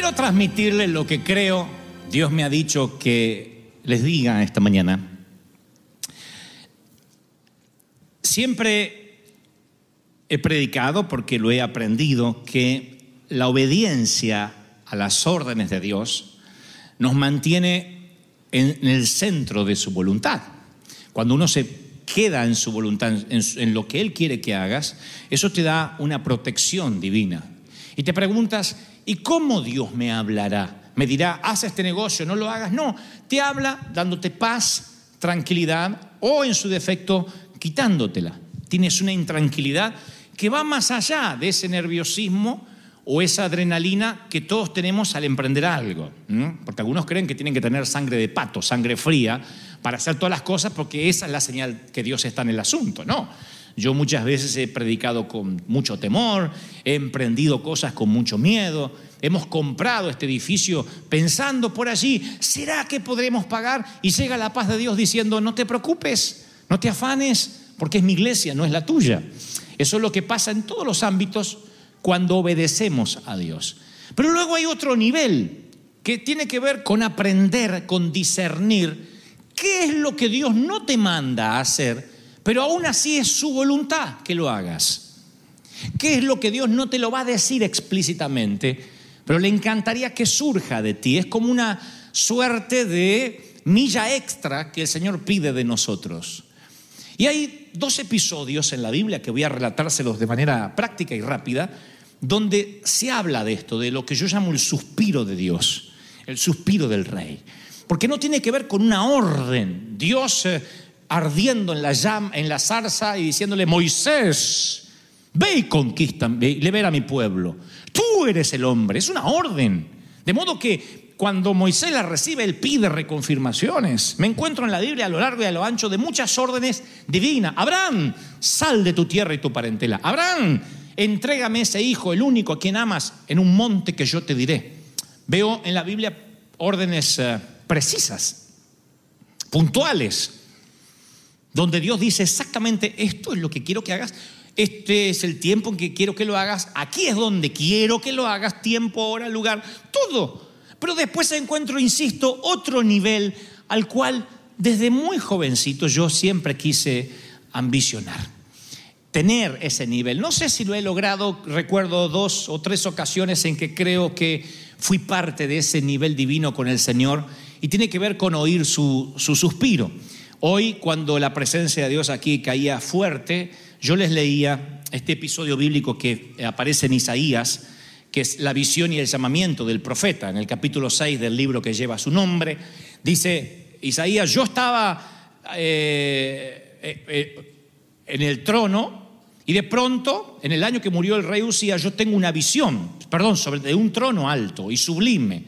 transmitirles lo que creo Dios me ha dicho que les diga esta mañana. Siempre he predicado, porque lo he aprendido, que la obediencia a las órdenes de Dios nos mantiene en el centro de su voluntad. Cuando uno se queda en su voluntad, en, lo que Él quiere que hagas, eso te da una protección divina. Y te preguntas, ¿y cómo Dios me hablará? Me dirá, haz este negocio, no lo hagas. No, te habla dándote paz, tranquilidad o en su defecto quitándotela. Tienes una intranquilidad que va más allá de ese nerviosismo o esa adrenalina que todos tenemos al emprender algo. Porque algunos creen que tienen que tener sangre de pato, sangre fría, para hacer todas las cosas porque esa es la señal que Dios está en el asunto. No, yo muchas veces he predicado con mucho temor, he emprendido cosas con mucho miedo, hemos comprado este edificio pensando por allí, ¿será que podremos pagar? Y llega la paz de Dios diciendo, no te preocupes, no te afanes, porque es mi iglesia, no es la tuya. Eso es lo que pasa en todos los ámbitos cuando obedecemos a Dios. Pero luego hay otro nivel que tiene que ver con aprender, con discernir qué es lo que Dios no te manda a hacer pero aún así es su voluntad que lo hagas. ¿Qué es lo que Dios no te lo va a decir explícitamente, pero le encantaría que surja de ti? Es como una suerte de milla extra que el Señor pide de nosotros. Y hay dos episodios en la Biblia que voy a relatárselos de manera práctica y rápida, donde se habla de esto, de lo que yo llamo el suspiro de Dios, el suspiro del rey. Porque no tiene que ver con una orden. Dios eh, ardiendo en la, zarza y diciéndole, Moisés, ve y conquista, libera a mi pueblo. Tú eres el hombre, es una orden. De modo que cuando Moisés la recibe, él pide reconfirmaciones. Me encuentro en la Biblia a lo largo y a lo ancho de muchas órdenes divinas. Abraham, sal de tu tierra y tu parentela. Abraham, entrégame ese hijo, el único a quien amas, en un monte que yo te diré. Veo en la Biblia órdenes eh, precisas, puntuales donde Dios dice exactamente esto es lo que quiero que hagas, este es el tiempo en que quiero que lo hagas, aquí es donde quiero que lo hagas, tiempo, hora, lugar, todo. Pero después encuentro, insisto, otro nivel al cual desde muy jovencito yo siempre quise ambicionar. Tener ese nivel. No sé si lo he logrado, recuerdo dos o tres ocasiones en que creo que fui parte de ese nivel divino con el Señor y tiene que ver con oír su, su suspiro. Hoy, cuando la presencia de Dios aquí caía fuerte, yo les leía este episodio bíblico que aparece en Isaías, que es la visión y el llamamiento del profeta, en el capítulo 6 del libro que lleva su nombre. Dice Isaías, yo estaba eh, eh, eh, en el trono y de pronto, en el año que murió el rey Usías, yo tengo una visión, perdón, sobre de un trono alto y sublime.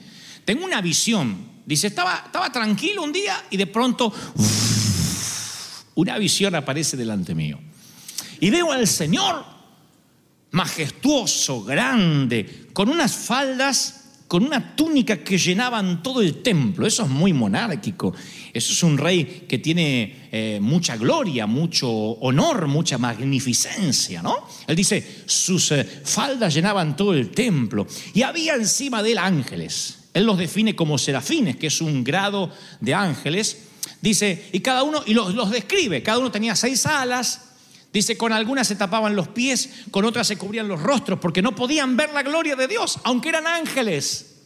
Tengo una visión. Dice, estaba, estaba tranquilo un día y de pronto una visión aparece delante mío. Y veo al Señor majestuoso, grande, con unas faldas, con una túnica que llenaban todo el templo. Eso es muy monárquico. Eso es un rey que tiene eh, mucha gloria, mucho honor, mucha magnificencia, ¿no? Él dice, sus eh, faldas llenaban todo el templo. Y había encima de él ángeles. Él los define como serafines, que es un grado de ángeles Dice, y cada uno, y los, describe, cada uno tenía seis alas, Dice, con algunas se tapaban los pies, con otras se cubrían los rostros, porque no podían ver la gloria de Dios, aunque eran ángeles.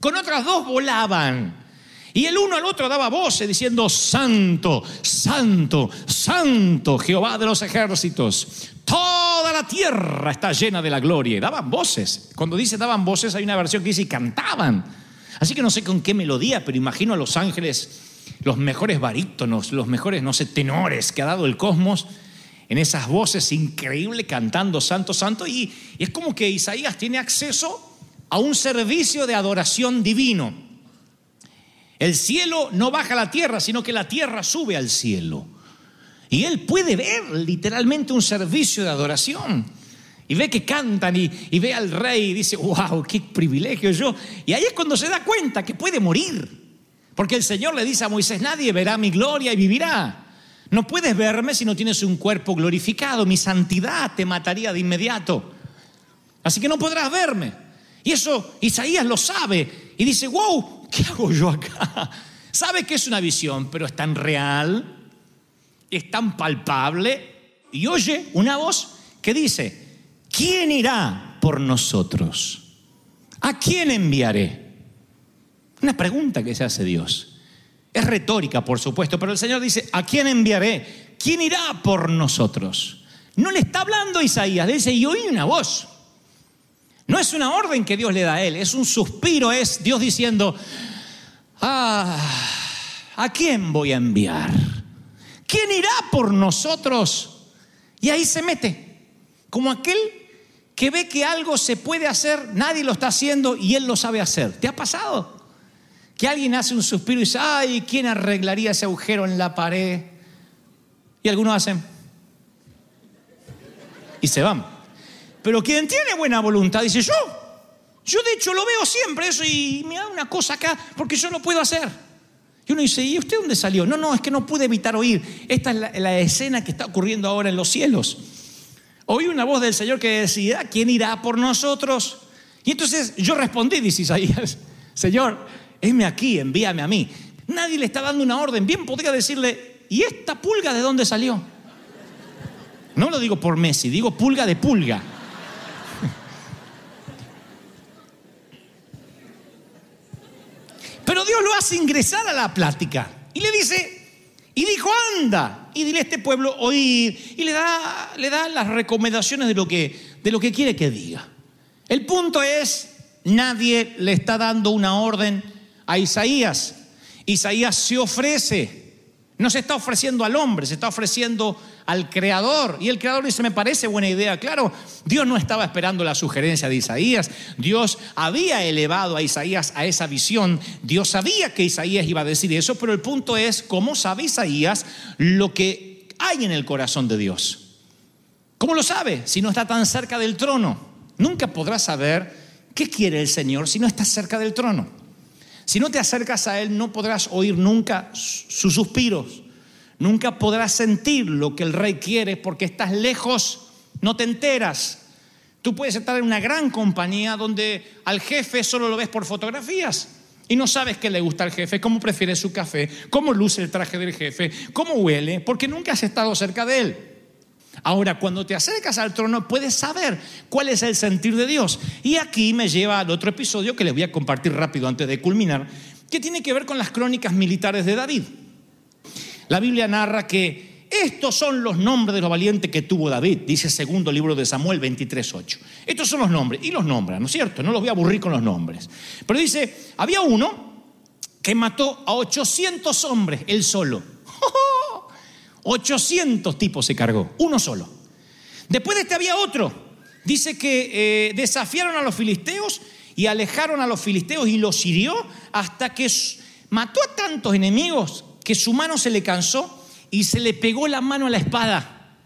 Con otras dos volaban. Y el uno al otro daba voces diciendo, Santo, Santo, Santo, Jehová de los ejércitos. Toda la tierra está llena de la gloria. Y daban voces. Cuando dice daban voces, hay una versión que dice y cantaban. Así que no sé con qué melodía, pero imagino a los ángeles los mejores barítonos, los mejores, no sé, tenores que ha dado el cosmos en esas voces increíbles cantando Santo, Santo. Y, es como que Isaías tiene acceso a un servicio de adoración divino. El cielo no baja a la tierra, sino que la tierra sube al cielo. Y él puede ver literalmente un servicio de adoración. Y ve que cantan y, y ve al rey y dice, wow, qué privilegio yo. Y ahí es cuando se da cuenta que puede morir. Porque el Señor le dice a Moisés, nadie verá mi gloria y vivirá. No puedes verme si no tienes un cuerpo glorificado. Mi santidad te mataría de inmediato. Así que no podrás verme. Y eso Isaías lo sabe y dice, wow, ¿qué hago yo acá? Sabe que es una visión, pero es tan real, es tan palpable. Y oye una voz que dice, ¿quién irá por nosotros? ¿A quién enviaré? Una pregunta que se hace Dios. Es retórica, por supuesto, pero el Señor dice, ¿a quién enviaré? ¿Quién irá por nosotros? No le está hablando Isaías, le dice, y oí una voz. No es una orden que Dios le da a él, es un suspiro, es Dios diciendo, ah, ¿a quién voy a enviar? ¿Quién irá por nosotros? Y ahí se mete, como aquel que ve que algo se puede hacer, nadie lo está haciendo y él lo sabe hacer. ¿Te ha pasado? Que alguien hace un suspiro y dice, ay, ¿quién arreglaría ese agujero en la pared? Y algunos hacen. Y se van. Pero quien tiene buena voluntad dice, yo, yo de hecho lo veo siempre eso y me da una cosa acá porque yo lo puedo hacer. Y uno dice, ¿y usted dónde salió? No, no, es que no pude evitar oír. Esta es la, escena que está ocurriendo ahora en los cielos. Oí una voz del Señor que decía, ¿quién irá por nosotros? Y entonces yo respondí, dice Isaías, Señor, heme aquí, envíame a mí. Nadie le está dando una orden. Bien podría decirle, ¿y esta pulga de dónde salió? No lo digo por Messi, digo pulga de pulga. Pero Dios lo hace ingresar a la plática y le dice, y dijo, anda, y dile a este pueblo oír. Y le da, le da las recomendaciones de lo, que, de lo que quiere que diga. El punto es, nadie le está dando una orden a Isaías. Isaías se ofrece. No se está ofreciendo al hombre, se está ofreciendo al creador. Y el creador dice, me parece buena idea. Claro, Dios no estaba esperando la sugerencia de Isaías. Dios había elevado a Isaías a esa visión. Dios sabía que Isaías iba a decir eso, pero el punto es, ¿cómo sabe Isaías lo que hay en el corazón de Dios? ¿Cómo lo sabe si no está tan cerca del trono? Nunca podrás saber qué quiere el Señor si no está cerca del trono. Si no te acercas a Él, no podrás oír nunca sus suspiros. Nunca podrás sentir lo que el rey quiere porque estás lejos, no te enteras. Tú puedes estar en una gran compañía donde al jefe solo lo ves por fotografías y no sabes qué le gusta al jefe, cómo prefiere su café, cómo luce el traje del jefe, cómo huele, porque nunca has estado cerca de él. Ahora, cuando te acercas al trono, puedes saber cuál es el sentir de Dios. Y aquí me lleva al otro episodio que les voy a compartir rápido antes de culminar, que tiene que ver con las crónicas militares de David. La Biblia narra que estos son los nombres de los valientes que tuvo David, dice segundo libro de Samuel 23.8. Estos son los nombres, y los nombra, ¿no es cierto? No los voy a aburrir con los nombres. Pero dice, había uno que mató a 800 hombres, él solo. 800 tipos se cargó, uno solo. Después de este había otro. Dice que eh, desafiaron a los filisteos y alejaron a los filisteos y los hirió hasta que mató a tantos enemigos que su mano se le cansó y se le pegó la mano a la espada.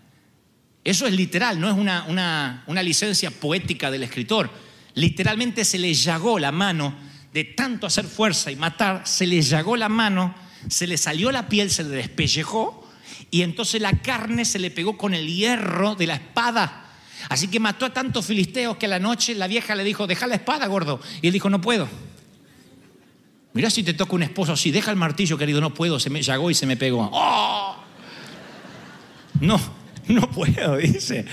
Eso es literal, no es una, una, licencia poética del escritor. Literalmente se le llagó la mano de tanto hacer fuerza y matar, se le llagó la mano, se le salió la piel, se le despellejó y entonces la carne se le pegó con el hierro de la espada. Así que mató a tantos filisteos que a la noche la vieja le dijo, deja la espada, gordo. Y él dijo, no puedo. Mira si te toca un esposo así, deja el martillo, querido, no puedo, se me llagó y se me pegó. ¡Oh! No, no puedo, dice.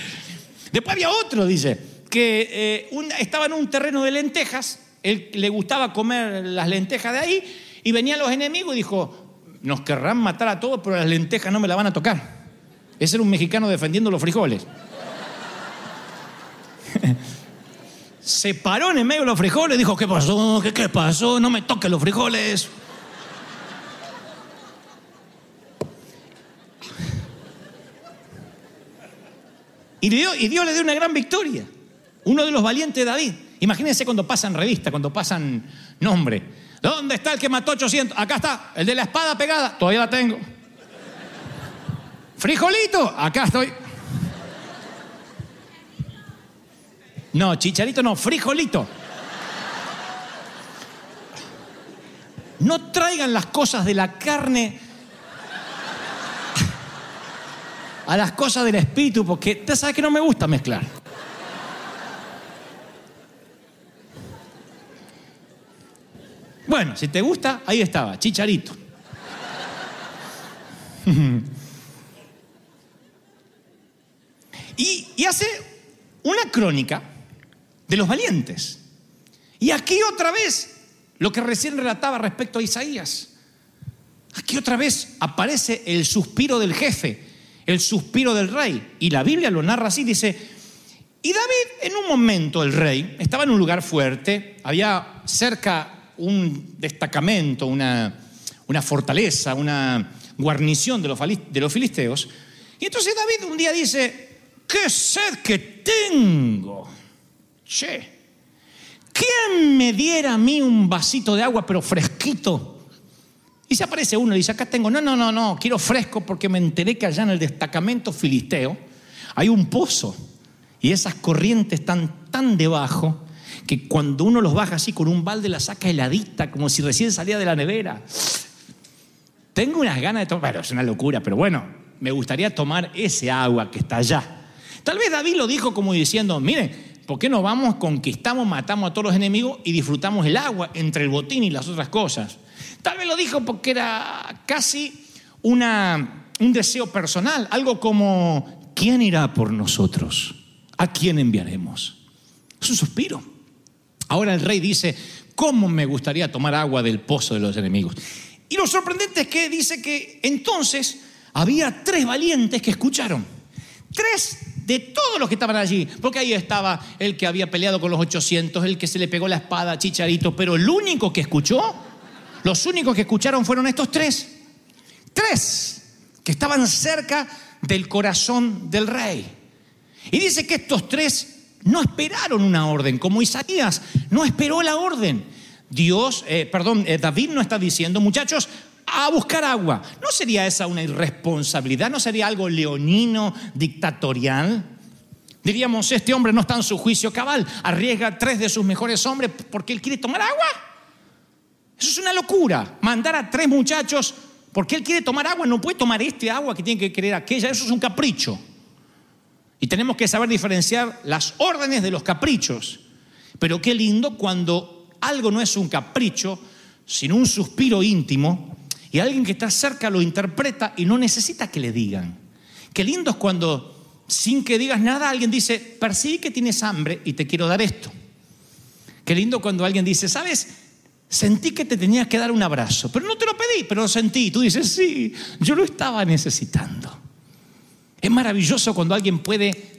Después había otro, dice, que eh, estaba en un terreno de lentejas, él le gustaba comer las lentejas de ahí, y venían los enemigos y dijo, nos querrán matar a todos, pero las lentejas no me la van a tocar. Ese era un mexicano defendiendo los frijoles. se paró en el medio de los frijoles dijo, ¿qué pasó? ¿Qué, qué pasó? No me toques los frijoles. Y Dios, y Dios le dio una gran victoria. Uno de los valientes de David. Imagínense cuando pasan revista, cuando pasan nombre. ¿Dónde está el que mató 800? Acá está, el de la espada pegada. Todavía la tengo. Frijolito, acá estoy. No, chicharito no, frijolito. No traigan las cosas de la carne a las cosas del espíritu, porque usted sabe que no me gusta mezclar. Bueno, si te gusta, ahí estaba, chicharito. y, hace una crónica de los valientes. Y aquí otra vez lo que recién relataba respecto a Isaías. Aquí otra vez aparece el suspiro del jefe, el suspiro del rey. Y la Biblia lo narra así, dice, y David en un momento, el rey, estaba en un lugar fuerte, había cerca un destacamento, una, una fortaleza, una guarnición de los, de los filisteos. Y entonces David un día dice, qué sed que tengo. Che, ¿quién me diera a mí un vasito de agua pero fresquito? Y se aparece uno y dice, acá tengo, no, no, no, no, quiero fresco porque me enteré que allá en el destacamento filisteo hay un pozo y esas corrientes están tan debajo que cuando uno los baja así con un balde la saca heladita, como si recién salía de la nevera. Tengo unas ganas de tomar, bueno, es una locura, pero bueno, me gustaría tomar ese agua que está allá. Tal vez David lo dijo como diciendo, mire, ¿por qué no vamos, conquistamos, matamos a todos los enemigos y disfrutamos el agua entre el botín y las otras cosas? Tal vez lo dijo porque era casi una, un deseo personal, algo como, ¿quién irá por nosotros? ¿A quién enviaremos? Es un suspiro. Ahora el rey dice, ¿cómo me gustaría tomar agua del pozo de los enemigos? Y lo sorprendente es que dice que entonces había tres valientes que escucharon. Tres de todos los que estaban allí. Porque ahí estaba el que había peleado con los 800, el que se le pegó la espada a Chicharito. Pero el único que escuchó los únicos que escucharon fueron estos tres. Tres que estaban cerca del corazón del rey. Y dice que estos tres no esperaron una orden, como Isaías no esperó la orden. Dios, eh, perdón, eh, David no está diciendo, muchachos, a buscar agua. ¿No sería esa una irresponsabilidad? ¿No sería algo leonino, dictatorial? Diríamos, este hombre no está en su juicio cabal, arriesga tres de sus mejores hombres porque él quiere tomar agua. Eso es una locura. Mandar a tres muchachos porque él quiere tomar agua, no puede tomar este agua que tiene que querer aquella. Eso es un capricho. Y tenemos que saber diferenciar las órdenes de los caprichos. Pero qué lindo cuando algo no es un capricho, sino un suspiro íntimo, y alguien que está cerca lo interpreta y no necesita que le digan. Qué lindo es cuando, sin que digas nada, alguien dice, percibe que tienes hambre y te quiero dar esto. Qué lindo cuando alguien dice, ¿sabes? Sentí que te tenías que dar un abrazo, pero no te lo pedí, pero lo sentí. Tú dices, sí, yo lo estaba necesitando. Es maravilloso cuando alguien puede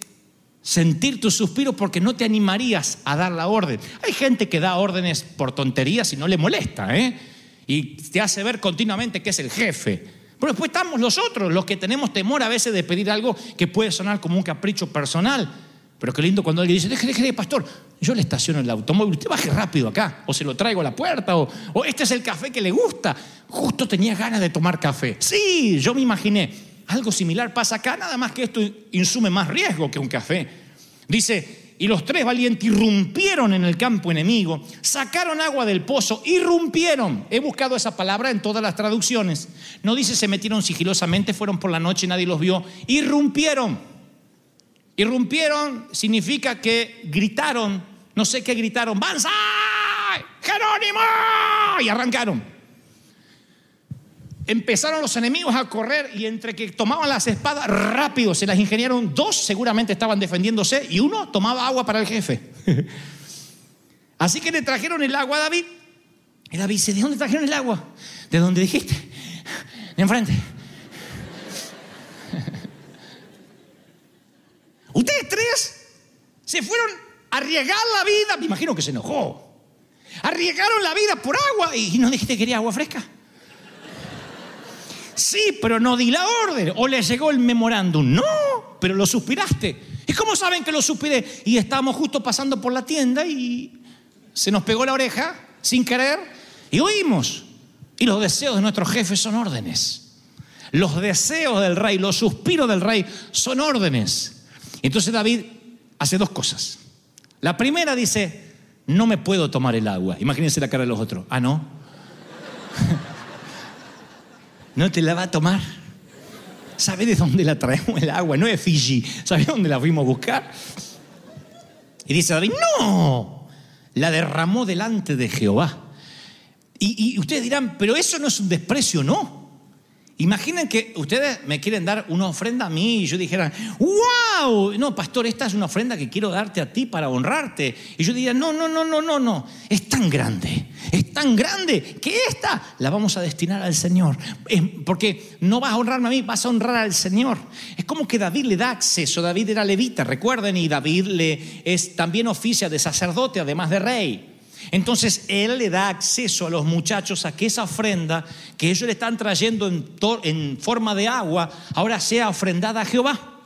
sentir tu suspiro porque no te animarías a dar la orden. Hay gente que da órdenes por tonterías y no le molesta, ¿eh? Y te hace ver continuamente que es el jefe. Pero después estamos los otros, los que tenemos temor a veces de pedir algo que puede sonar como un capricho personal. Pero qué lindo cuando alguien dice, deje, deje, pastor, yo le estaciono el automóvil, usted baje rápido acá, o se lo traigo a la puerta, o, o este es el café que le gusta. Justo tenía ganas de tomar café. Sí, yo me imaginé, algo similar pasa acá, nada más que esto insume más riesgo que un café. Dice, y los tres valientes irrumpieron en el campo enemigo, sacaron agua del pozo, irrumpieron. He buscado esa palabra en todas las traducciones. No dice se metieron sigilosamente, fueron por la noche, nadie los vio. Irrumpieron. Irrumpieron significa que gritaron, no sé qué gritaron, ¡Banzai! ¡Jerónimo! Y arrancaron. Empezaron los enemigos a correr y entre que tomaban las espadas rápido se las ingeniaron, dos seguramente estaban defendiéndose y uno tomaba agua para el jefe. Así que le trajeron el agua a David. Y David dice, ¿de dónde trajeron el agua? ¿De dónde dijiste? De enfrente. Ustedes tres se fueron a arriesgar la vida. Me imagino que se enojó. Arriesgaron la vida por agua y no dijiste que quería agua fresca. Sí, pero no di la orden. O le llegó el memorándum. No, pero lo suspiraste. ¿Y cómo saben que lo suspiré? Y estábamos justo pasando por la tienda y se nos pegó la oreja sin querer y oímos. Y los deseos de nuestros jefes son órdenes. Los deseos del rey, los suspiros del rey son órdenes. Entonces David hace dos cosas. La primera dice, no me puedo tomar el agua. Imagínense la cara de los otros. Ah, no. No te la va a tomar. ¿Sabe de dónde la traemos el agua? No es Fiji. ¿Sabe dónde la fuimos a buscar? Y dice David, no, la derramó delante de Jehová. Y, y ustedes dirán, pero eso no es un desprecio, no. Imaginen que ustedes me quieren dar una ofrenda a mí y yo dijera, wow, no, pastor, esta es una ofrenda que quiero darte a ti para honrarte. Y yo diría, no, no, no, no, no, no, es tan grande, es tan grande que esta la vamos a destinar al Señor. Porque no vas a honrarme a mí, vas a honrar al Señor. Es como que David le da acceso, David era levita, recuerden, y David le es también oficia de sacerdote, además de rey. Entonces Él le da acceso a los muchachos a que esa ofrenda que ellos le están trayendo en, forma de agua ahora sea ofrendada a Jehová.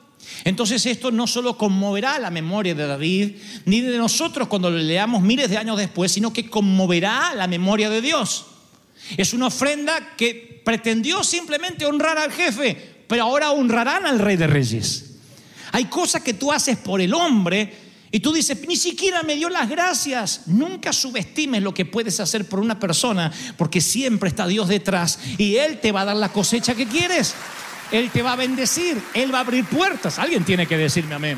Entonces esto no solo conmoverá la memoria de David, ni de nosotros cuando lo leamos miles de años después, sino que conmoverá la memoria de Dios. Es una ofrenda que pretendió simplemente honrar al jefe, pero ahora honrarán al rey de reyes. Hay cosas que tú haces por el hombre y tú dices, ni siquiera me dio las gracias. Nunca subestimes lo que puedes hacer por una persona, porque siempre está Dios detrás y Él te va a dar la cosecha que quieres. Él te va a bendecir, Él va a abrir puertas. Alguien tiene que decirme amén.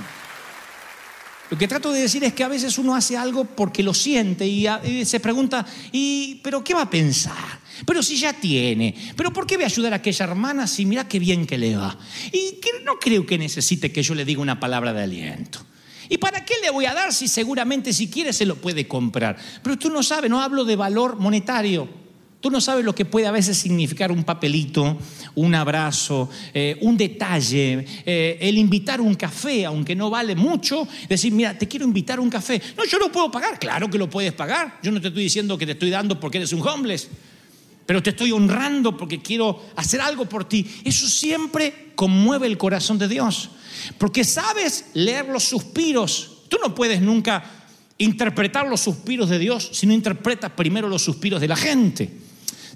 Lo que trato de decir es que a veces uno hace algo porque lo siente y, se pregunta, ¿y pero qué va a pensar? Pero si ya tiene, pero ¿por qué voy a ayudar a aquella hermana si mira qué bien que le va? Y que no creo que necesite que yo le diga una palabra de aliento. ¿Y para qué le voy a dar si seguramente si quiere se lo puede comprar? Pero tú no sabes, no hablo de valor monetario. Tú no sabes lo que puede a veces significar un papelito, un abrazo, eh, un detalle, eh, el invitar un café, aunque no vale mucho, decir, mira, te quiero invitar un café. No, yo lo puedo pagar, claro que lo puedes pagar. Yo no te estoy diciendo que te estoy dando porque eres un homeless, pero te estoy honrando porque quiero hacer algo por ti. Eso siempre conmueve el corazón de Dios. Porque sabes leer los suspiros. Tú no puedes nunca interpretar los suspiros de Dios si no interpretas primero los suspiros de la gente.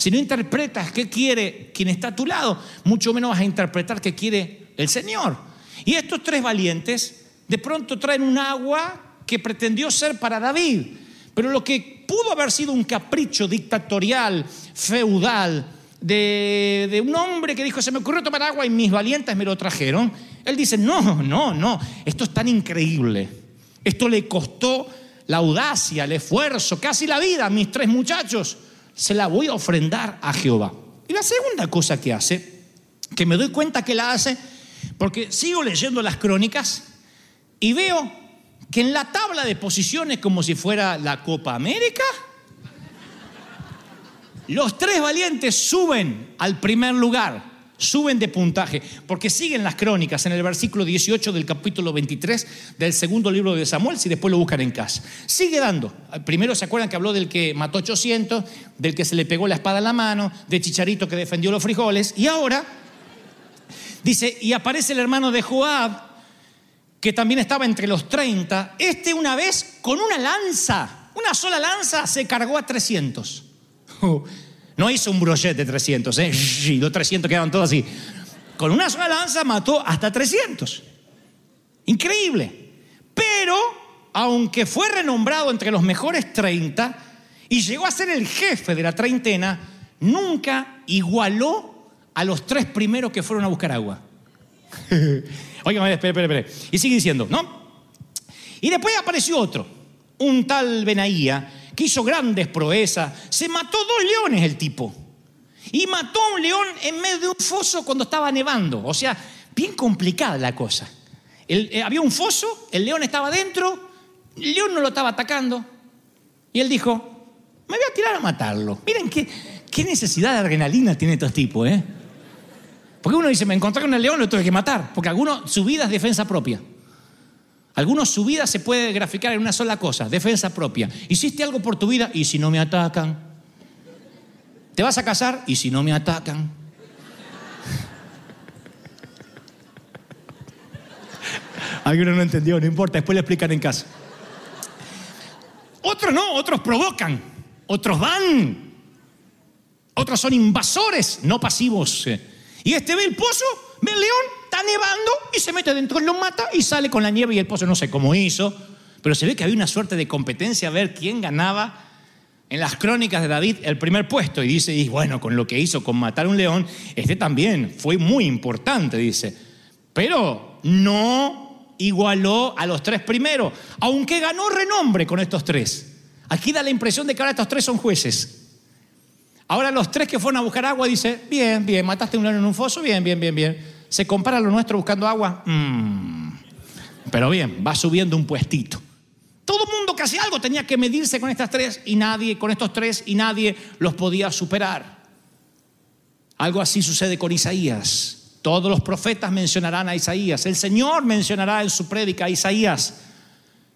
Si no interpretas qué quiere quien está a tu lado, mucho menos vas a interpretar qué quiere el Señor. Y estos tres valientes de pronto traen un agua que pretendió ser para David, pero lo que pudo haber sido un capricho dictatorial, feudal, de, un hombre que dijo, se me ocurrió tomar agua y mis valientes me lo trajeron, él dice, no, no, no, esto es tan increíble. Esto le costó la audacia, el esfuerzo, casi la vida a mis tres muchachos. Se la voy a ofrendar a Jehová. Y la segunda cosa que hace, que me doy cuenta que la hace, porque sigo leyendo las crónicas y veo que en la tabla de posiciones, como si fuera la Copa América, los tres valientes suben al primer lugar suben de puntaje, porque siguen las crónicas en el versículo 18 del capítulo 23 del segundo libro de Samuel, si después lo buscan en casa. Sigue dando. Primero se acuerdan que habló del que mató 800, del que se le pegó la espada en la mano, de Chicharito que defendió los frijoles, y ahora dice, y aparece el hermano de Joab, que también estaba entre los 30, este una vez con una lanza, una sola lanza, se cargó a 300. No hizo un brochet de 300, ¿eh? Y los 300 quedaban todos así. Con una sola lanza mató hasta 300. Increíble. Pero, aunque fue renombrado entre los mejores 30 y llegó a ser el jefe de la treintena, nunca igualó a los tres primeros que fueron a buscar agua. Oigan, espera, espera, espera. Y sigue diciendo, ¿no? Y después apareció otro, un tal Benaía, que hizo grandes proezas. Se mató dos leones el tipo. Y mató a un león en medio de un foso cuando estaba nevando. O sea, bien complicada la cosa. Eh, había un foso, el león estaba dentro, el león no lo estaba atacando. Y él dijo, me voy a tirar a matarlo. Miren qué, qué necesidad de adrenalina tiene estos tipos, ¿eh? Porque uno dice, me encontré con el león, lo tuve que matar. Porque alguno, su vida es defensa propia. Algunos su vida se puede graficar en una sola cosa, defensa propia. Hiciste algo por tu vida y si no me atacan. Te vas a casar y si no me atacan. Alguno no entendió, no importa, después le explican en casa. Otros no, otros provocan, otros van. Otros son invasores, no pasivos. Y este ve el pozo, ve el león, nevando y se mete dentro, lo mata y sale con la nieve y el pozo no sé cómo hizo, pero se ve que había una suerte de competencia a ver quién ganaba en las crónicas de David el primer puesto y dice, y bueno, con lo que hizo con matar un león, este también fue muy importante, dice, pero no igualó a los tres primeros, aunque ganó renombre con estos tres. Aquí da la impresión de que ahora estos tres son jueces. Ahora los tres que fueron a buscar agua dice, bien, bien, mataste un león en un foso, bien, bien, bien, bien. ¿Se compara lo nuestro buscando agua? Mm. Pero bien, va subiendo un puestito. Todo el mundo que hacía algo tenía que medirse con estas tres y nadie, con estos tres y nadie los podía superar. Algo así sucede con Isaías. Todos los profetas mencionarán a Isaías. El Señor mencionará en su prédica a Isaías.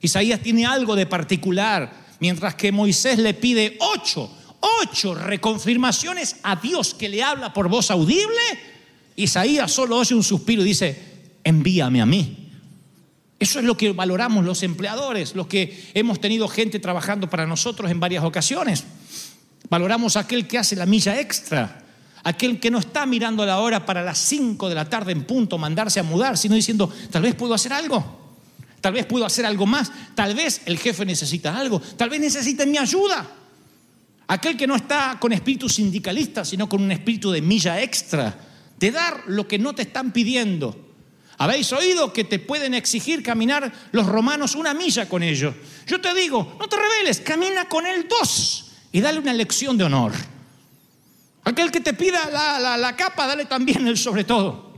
Isaías tiene algo de particular, mientras que Moisés le pide ocho, ocho reconfirmaciones a Dios que le habla por voz audible. Isaías solo oye un suspiro y dice, envíame a mí. Eso es lo que valoramos los empleadores, los que hemos tenido gente trabajando para nosotros en varias ocasiones. Valoramos a aquel que hace la milla extra, aquel que no está mirando la hora para las 5 de la tarde en punto mandarse a mudar, sino diciendo, tal vez puedo hacer algo, tal vez puedo hacer algo más, tal vez el jefe necesita algo, tal vez necesita mi ayuda. Aquel que no está con espíritu sindicalista, sino con un espíritu de milla extra, de dar lo que no te están pidiendo habéis oído que te pueden exigir caminar los romanos una milla con ellos. Yo te digo, no te rebeles, camina con él dos y dale una lección de honor. Aquel que te pida la, capa, dale también el sobre todo.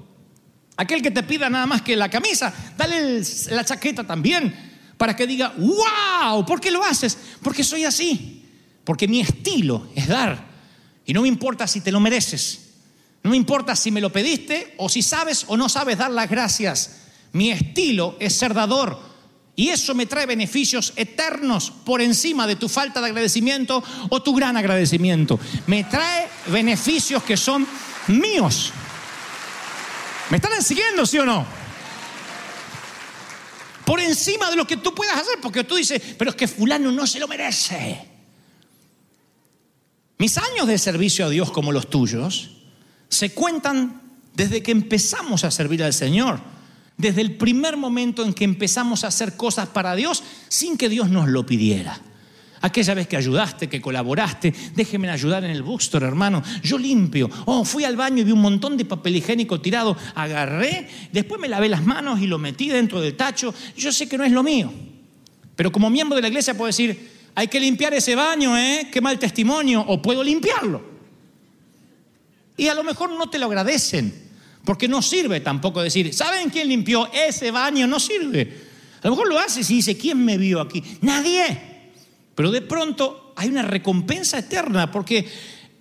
Aquel que te pida nada más que la camisa, dale la chaqueta también, para que diga, wow, ¿por qué lo haces? Porque soy así, porque mi estilo es dar, y no me importa si te lo mereces. No importa si me lo pediste o si sabes o no sabes dar las gracias. Mi estilo es ser dador. Y eso me trae beneficios eternos por encima de tu falta de agradecimiento o tu gran agradecimiento. Me trae beneficios que son míos. ¿Me están siguiendo, sí o no? Por encima de lo que tú puedas hacer, porque tú dices, pero es que fulano no se lo merece. Mis años de servicio a Dios como los tuyos se cuentan desde que empezamos a servir al Señor, desde el primer momento en que empezamos a hacer cosas para Dios sin que Dios nos lo pidiera. Aquella vez que ayudaste, que colaboraste, déjeme ayudar en el bookstore, hermano. Yo limpio. Oh, fui al baño y vi un montón de papel higiénico tirado. Agarré, después me lavé las manos y lo metí dentro del tacho. Yo sé que no es lo mío. Pero como miembro de la iglesia puedo decir, hay que limpiar ese baño, ¿eh? Qué mal testimonio. O puedo limpiarlo. Y a lo mejor no te lo agradecen, porque no sirve tampoco decir, ¿saben quién limpió ese baño? No sirve. A lo mejor lo haces y dice, ¿quién me vio aquí? Nadie. Pero de pronto hay una recompensa eterna, porque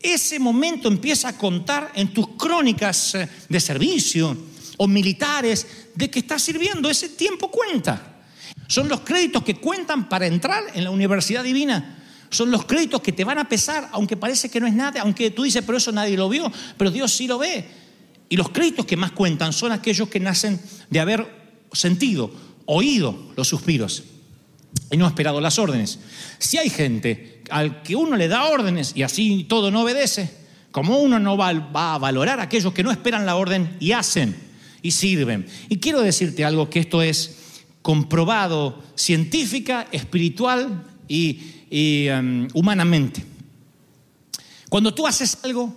ese momento empieza a contar en tus crónicas eh, de servicio o militares de que estás sirviendo. Ese tiempo cuenta. Son los créditos que cuentan para entrar en la universidad divina son los créditos que te van a pesar, aunque parece que no es nada, aunque tú dices, pero eso nadie lo vio, pero Dios sí lo ve. Y los créditos que más cuentan son aquellos que nacen de haber sentido, oído los suspiros y no esperado las órdenes. Si hay gente al que uno le da órdenes y así todo no obedece, como uno no va, va a valorar a aquellos que no esperan la orden y hacen y sirven. Y quiero decirte algo que esto es comprobado científica, espiritual y y em, humanamente. Cuando tú haces algo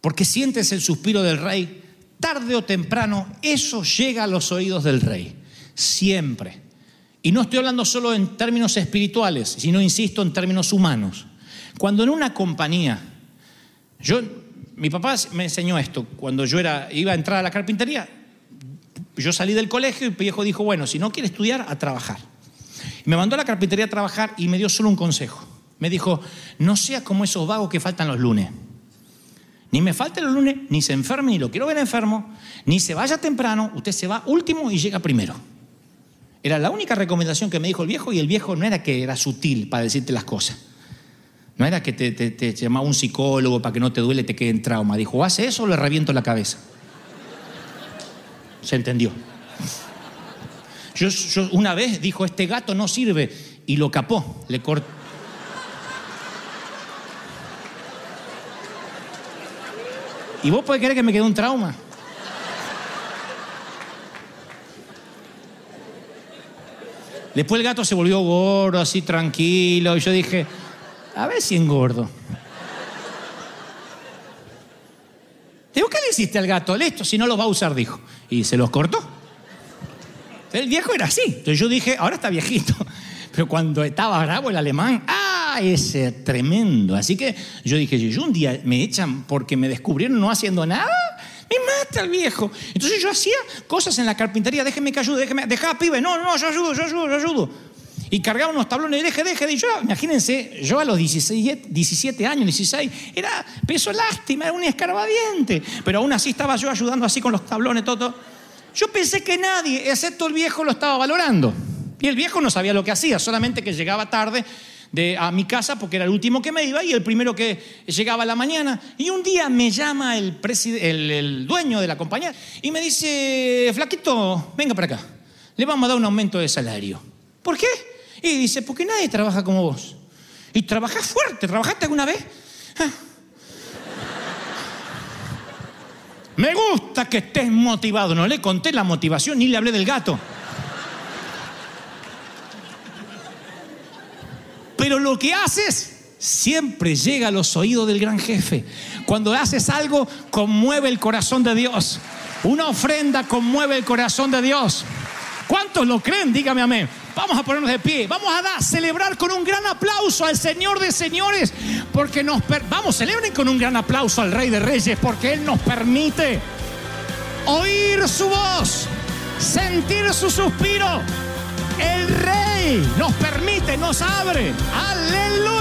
porque sientes el suspiro del rey, tarde o temprano eso llega a los oídos del rey, siempre. Y no estoy hablando solo en términos espirituales, sino, insisto, en términos humanos. Cuando en una compañía, yo, mi papá me enseñó esto, cuando yo era, iba a entrar a la carpintería, yo salí del colegio y mi viejo dijo, bueno, si no quiere estudiar, a trabajar. Me mandó a la carpintería a trabajar y me dio solo un consejo. Me dijo, no seas como esos vagos que faltan los lunes. Ni me falte los lunes, ni se enferme, ni lo quiero ver enfermo, ni se vaya temprano, usted se va último y llega primero. Era la única recomendación que me dijo el viejo y el viejo no era que era sutil para decirte las cosas. No era que te, te, llamaba un psicólogo para que no te duele y te quede en trauma. Dijo, hace eso o le reviento la cabeza. Se entendió. Yo, una vez dijo, este gato no sirve, y lo capó, le cortó. ¿Y vos podés creer que me quedó un trauma? Después el gato se volvió gordo, así tranquilo, y yo dije, a ver si engordo. Digo, ¿qué le hiciste al gato? Listo, si no los va a usar, dijo. Y se los cortó. El viejo era así. Entonces yo dije, ahora está viejito. Pero cuando estaba bravo el alemán, ¡ah! Ese tremendo. Así que yo dije, yo un día me echan porque me descubrieron no haciendo nada. Me mata el viejo. Entonces yo hacía cosas en la carpintería, déjeme que ayude, déjeme, dejá pibe, no, no, yo ayudo, yo ayudo, yo ayudo. Y cargaba unos tablones, deje, deje, y yo, imagínense, yo a los 16, 17 años, 16, era peso lástima, era un escarbadiente, pero aún así estaba yo ayudando así con los tablones, todo. Yo pensé que nadie, excepto el viejo, lo estaba valorando. Y el viejo no sabía lo que hacía, solamente que llegaba tarde de, a mi casa porque era el último que me iba y el primero que llegaba a la mañana. Y un día me llama el, el, dueño de la compañía y me dice, flaquito, venga para acá, le vamos a dar un aumento de salario. ¿Por qué? Y dice, porque nadie trabaja como vos. Y trabajás fuerte, ¿trabajaste alguna vez? Ah. Me gusta que estés motivado. No le conté la motivación ni le hablé del gato. Pero lo que haces siempre llega a los oídos del gran jefe. Cuando haces algo, conmueve el corazón de Dios. Una ofrenda conmueve el corazón de Dios. ¿Cuántos lo creen? Dígame amén. Vamos a ponernos de pie. Vamos a dar, celebrar con un gran aplauso al Señor de señores. Porque nos... Vamos, celebren con un gran aplauso al Rey de Reyes. Porque Él nos permite oír su voz. Sentir su suspiro. El Rey nos permite, nos abre. Aleluya.